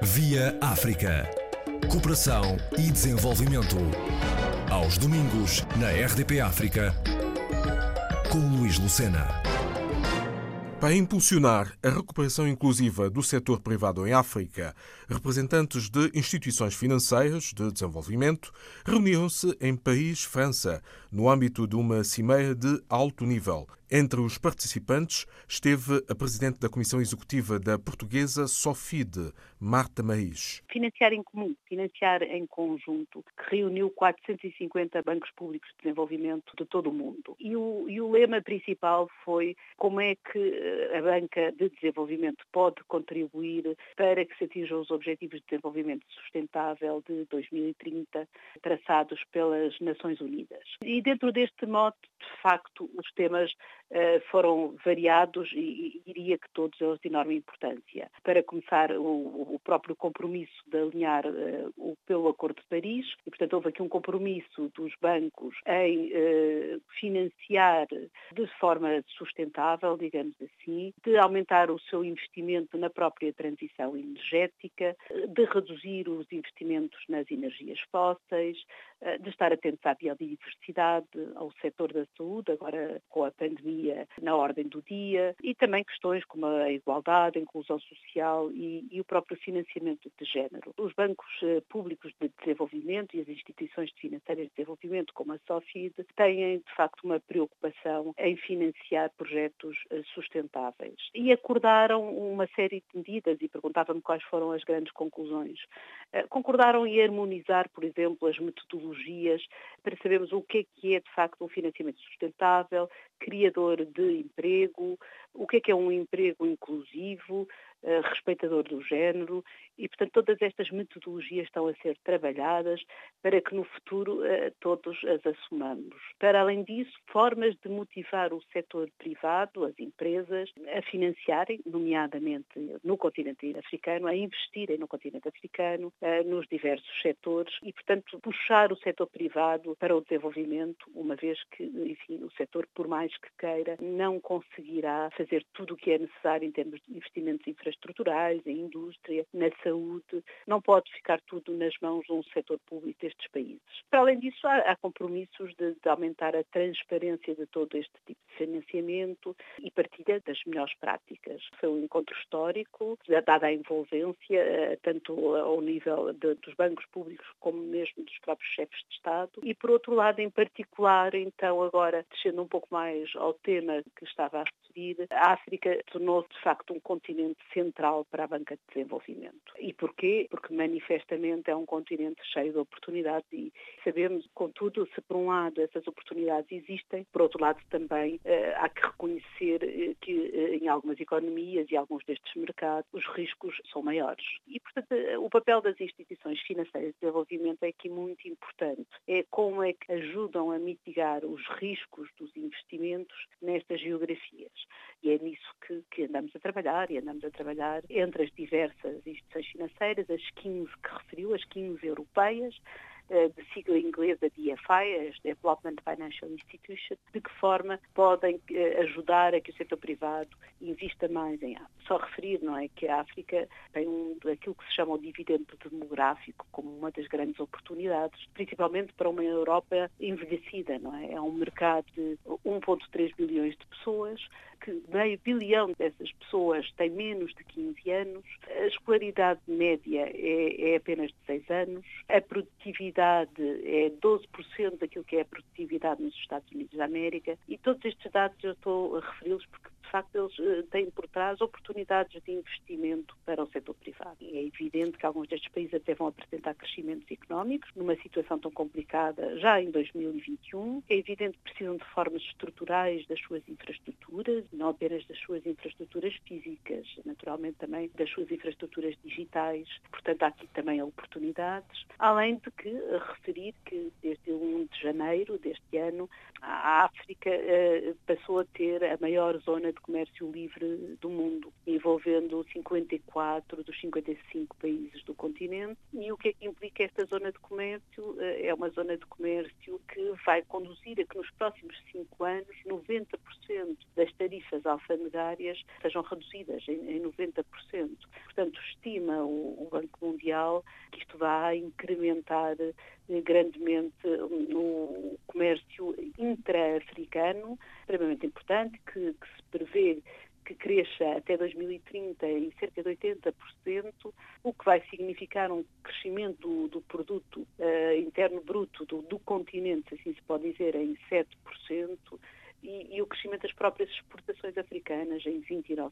Via África. Cooperação e desenvolvimento. Aos domingos, na RDP África, com Luís Lucena. Para impulsionar a recuperação inclusiva do setor privado em África, representantes de instituições financeiras de desenvolvimento reuniram-se em Paris, França, no âmbito de uma cimeira de alto nível. Entre os participantes esteve a presidente da Comissão Executiva da portuguesa Sofide, Marta Maís. Financiar em comum, financiar em conjunto, que reuniu 450 bancos públicos de desenvolvimento de todo o mundo. E o, e o lema principal foi como é que eh, a banca de desenvolvimento pode contribuir para que se atinjam os objetivos de desenvolvimento sustentável de 2030 traçados pelas Nações Unidas. E dentro deste mote, de facto, os temas foram variados e, diria que todos eles de enorme importância. Para começar, o, próprio compromisso de alinhar o, pelo Acordo de Paris, e portanto houve aqui um compromisso dos bancos em uh, financiar de forma sustentável, digamos assim, de aumentar o seu investimento na própria transição energética, de reduzir os investimentos nas energias fósseis, de estar atentos à biodiversidade, ao setor da saúde, agora com a pandemia na ordem do dia, e também questões como a igualdade, a inclusão social e, e o próprio financiamento de género. Os bancos eh, públicos de desenvolvimento e as instituições financeiras de desenvolvimento, como a SOFID, têm de facto uma preocupação em financiar projetos eh, sustentáveis. E acordaram uma série de medidas e perguntavam-me quais foram as grandes conclusões. Eh, concordaram em harmonizar, por exemplo, as metodologias para sabermos o que é que é de facto um financiamento sustentável, criador de emprego, o que é que é um emprego inclusivo, respeitador do género e, portanto, todas estas metodologias estão a ser trabalhadas para que no futuro eh, todos as assumamos. Para além disso, formas de motivar o setor privado, as empresas, a financiarem, nomeadamente no continente africano, a investirem no continente africano, eh, nos diversos setores e, portanto, puxar o setor privado para o desenvolvimento, uma vez que, enfim, o setor, por mais que queira, não conseguirá fazer tudo o que é necessário em termos de investimentos infraestruturais infraestruturais, em indústria, na saúde. Não pode ficar tudo nas mãos de um setor público destes países. Para além disso, há, há compromissos de, de, aumentar a transparência de todo este tipo de financiamento e partilha das melhores práticas. Foi um encontro histórico, dada a envolvência, eh, tanto ao nível de, dos bancos públicos como mesmo dos próprios chefes de Estado. E, por outro lado, em particular, então, agora, descendo um pouco mais ao tema que estava a a África tornou-se, de facto, um continente central para a banca de desenvolvimento. E porquê? Porque manifestamente é um continente cheio de oportunidades e sabemos, contudo, se por um lado essas oportunidades existem, por outro lado também eh, há que reconhecer eh, que eh, em algumas economias e alguns destes mercados os riscos são maiores. E, portanto, o papel das instituições financeiras de desenvolvimento é aqui muito importante. É como é que ajudam a mitigar os riscos dos investimentos nestas geografias. E é nisso que, que andamos a trabalhar e andamos a trabalhar entre as diversas instituições financeiras, as 15 que referiu, as 15 europeias, eh, de sigla inglesa DFI, as Development Financial Institutions, de que forma podem eh, ajudar a que o setor privado invista mais em África. Só referir, não é, que a África tem um, aquilo que se chama o dividendo demográfico como uma das grandes oportunidades, principalmente para uma Europa envelhecida, não é? É um mercado de 1.3 bilhões de pessoas, que meio bilhão dessas pessoas têm menos de 15 anos, a escolaridade média é, é apenas de 6 anos, a produtividade é 12% daquilo que é a produtividade nos Estados Unidos da América e todos estes dados eu estou a referi-los porque de facto eles eh, têm por trás oportunidades de investimento para o setor privado. E é evidente que alguns destes países até vão apresentar crescimentos económicos numa situação tão complicada já em 2021. É evidente que precisam de formas estruturais das suas infraestruturas, não apenas das suas infraestruturas físicas, naturalmente também das suas infraestruturas digitais. Portanto, há aqui também oportunidades. Além de que referir que desde 1 de janeiro deste ano a África eh, passou a ter a maior zona de comércio livre do mundo, envolvendo 54 dos 55 países do continente. E o que é que implica esta zona de comércio? Eh, é uma zona de comércio que vai conduzir a que nos próximos cinco anos 90% das tarifas alfandegárias sejam reduzidas em, em 90%. portanto, estima o, o Banco Mundial que isto vai incrementar eh, grandemente no comércio intra-africano, extremamente importante, que, que se prevê que cresça até 2030 em cerca de 80%, o que vai significar um crescimento do, do produto uh, interno bruto do, do, continente, assim se pode dizer, em 7%, e, e o crescimento das próprias exportações africanas em 29%.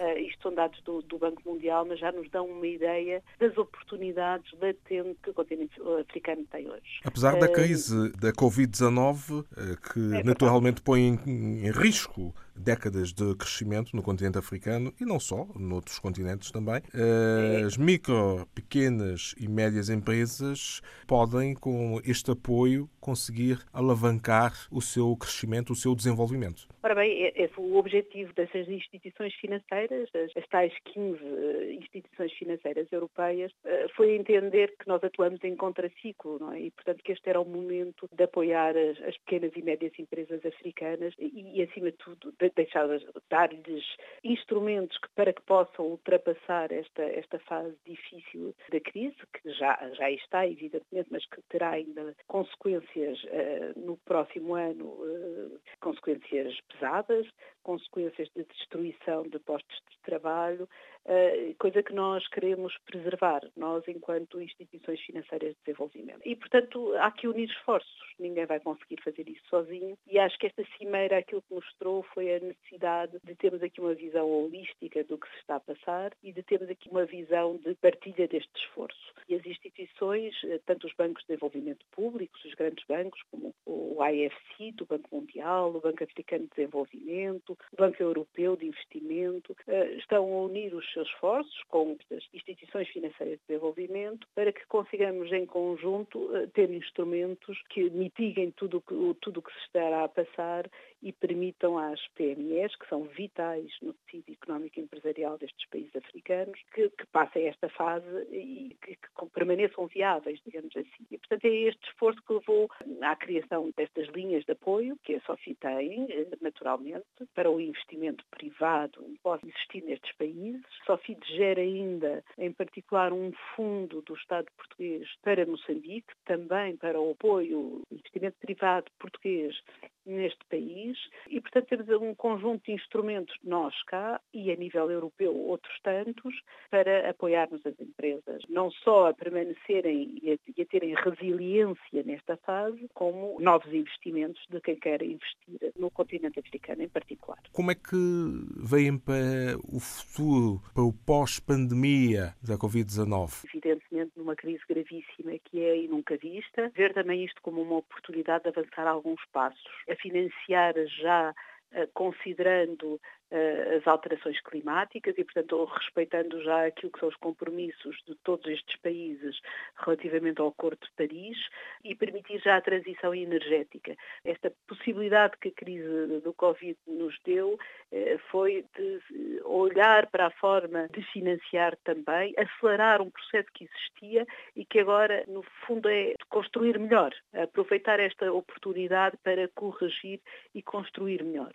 Uh, isto são dados do, do, Banco Mundial, mas já nos dão uma ideia das oportunidades latentes que o continente africano tem hoje. Apesar da crise da Covid-19, uh, que é naturalmente põe em, em risco décadas de crescimento no continente africano e não só, noutros continentes também. É. As micro, pequenas e médias empresas podem, com este apoio, conseguir alavancar o seu crescimento, o seu desenvolvimento. Ora bem, é, é o objetivo dessas instituições financeiras, as, tais 15 eh, instituições financeiras europeias, eh, foi entender que nós atuamos em contraciclo, não é? E, portanto, que este era o momento de apoiar as, as pequenas e médias empresas africanas e, e acima de tudo, deixar dar-lhes instrumentos que, para que possam ultrapassar esta, esta fase difícil da crise, que já, já está, evidentemente, mas que terá ainda consequências uh, no próximo ano, uh, consequências pesadas, consequências de destruição de postos de trabalho, coisa que nós queremos preservar, nós enquanto instituições financeiras de desenvolvimento. E, portanto, há que unir esforços, ninguém vai conseguir fazer isso sozinho e acho que esta cimeira aquilo que mostrou foi a necessidade de termos aqui uma visão holística do que se está a passar e de termos aqui uma visão de partilha deste esforço. E as instituições, eh, tanto os bancos de desenvolvimento públicos, os grandes bancos, como o IFC, do Banco Mundial, o Banco Africano de Desenvolvimento, o Banco Europeu de Investimento, eh, estão a unir os seus esforços com estas instituições financeiras de desenvolvimento para que consigamos em conjunto eh, ter instrumentos que mitiguem tudo o tudo que se estará a passar e permitam às PMEs, que são vitais no tecido económico e empresarial destes países africanos, que, que passem esta fase e que, que, permaneçam viáveis, digamos assim. E, portanto, é este esforço que levou à criação destas linhas de apoio, que a SOFI tem, eh, naturalmente, para o investimento privado que pode existir nestes países. A SOFI gera ainda, em particular, um fundo do Estado português para Moçambique, também para o apoio, investimento privado português neste país e, portanto, temos um conjunto de instrumentos, nós cá e a nível europeu outros tantos, para apoiarmos as empresas, não só a permanecerem e a, e a terem resiliência nesta fase, como novos investimentos de quem quer investir no continente africano em particular. Como é que veem para o futuro, para o pós-pandemia da Covid-19? Evidentemente, numa crise gravíssima que é nunca vista, ver também isto como uma oportunidade de avançar alguns passos a financiar já eh, considerando as alterações climáticas e, portanto, respeitando já aquilo que são os compromissos de todos estes países relativamente ao Acordo de Paris e permitir já a transição energética. Esta possibilidade que a crise do Covid nos deu uh, foi de olhar para a forma de financiar também, acelerar um processo que existia e que agora, no fundo, é construir melhor, aproveitar esta oportunidade para corrigir e construir melhor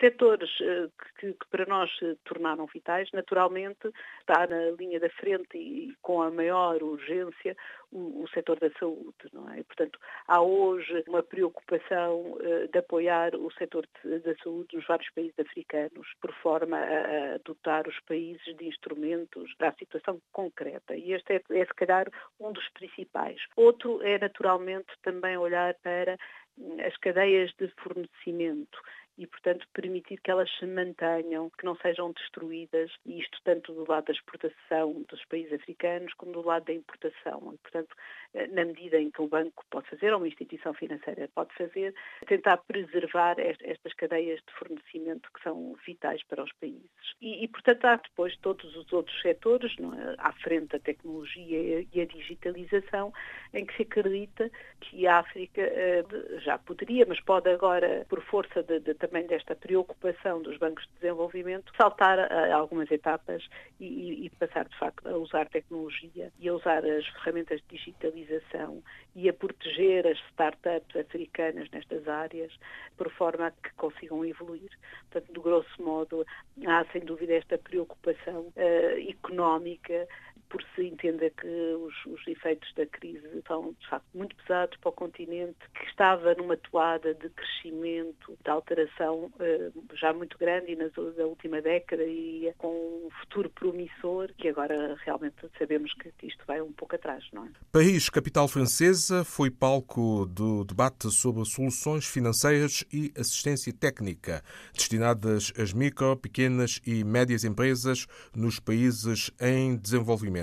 setores eh, que, que, para nós se tornaram vitais, naturalmente está na linha da frente e com a maior urgência o, o setor da saúde, não é? Portanto, há hoje uma preocupação uh, de apoiar o setor da saúde nos vários países africanos, por forma a, a, dotar os países de instrumentos para a situação concreta. E este é, é, se calhar, um dos principais. Outro é, naturalmente, também olhar para hum, as cadeias de fornecimento e, portanto, permitir que elas se mantenham, que não sejam destruídas, e isto tanto do lado da exportação dos países africanos como do lado da importação. E, portanto, eh, na medida em que o banco pode fazer, ou uma instituição financeira pode fazer, tentar preservar estas cadeias de fornecimento que são vitais para os países. E, e portanto, há depois todos os outros setores, é? à frente a tecnologia e a digitalização, em que se acredita que a África eh, já poderia, mas pode agora, por força de também desta preocupação dos bancos de desenvolvimento, saltar a algumas etapas e, e passar, de facto, a usar tecnologia e a usar as ferramentas de digitalização e a proteger as startups africanas nestas áreas, por forma a que consigam evoluir. Portanto, do grosso modo, há sem dúvida esta preocupação uh, económica por se entender que os, os, efeitos da crise são, de facto, muito pesados para o continente, que estava numa toada de crescimento, de alteração eh, já muito grande na, na, última década e com um futuro promissor, que agora realmente sabemos que isto vai um pouco atrás, não é? Paris, capital francesa, foi palco do debate sobre soluções financeiras e assistência técnica destinadas às micro, pequenas e médias empresas nos países em desenvolvimento.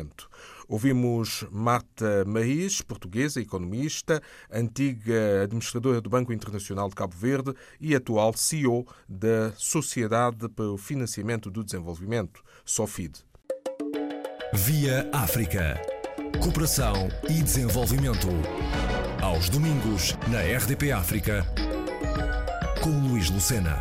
Ouvimos Marta Maís, portuguesa, economista, antiga administradora do Banco Internacional de Cabo Verde e atual CEO da Sociedade para o Financiamento do Desenvolvimento, SOFID. Via África. Cooperação e desenvolvimento. Aos domingos, na RDP África, com Luís Lucena.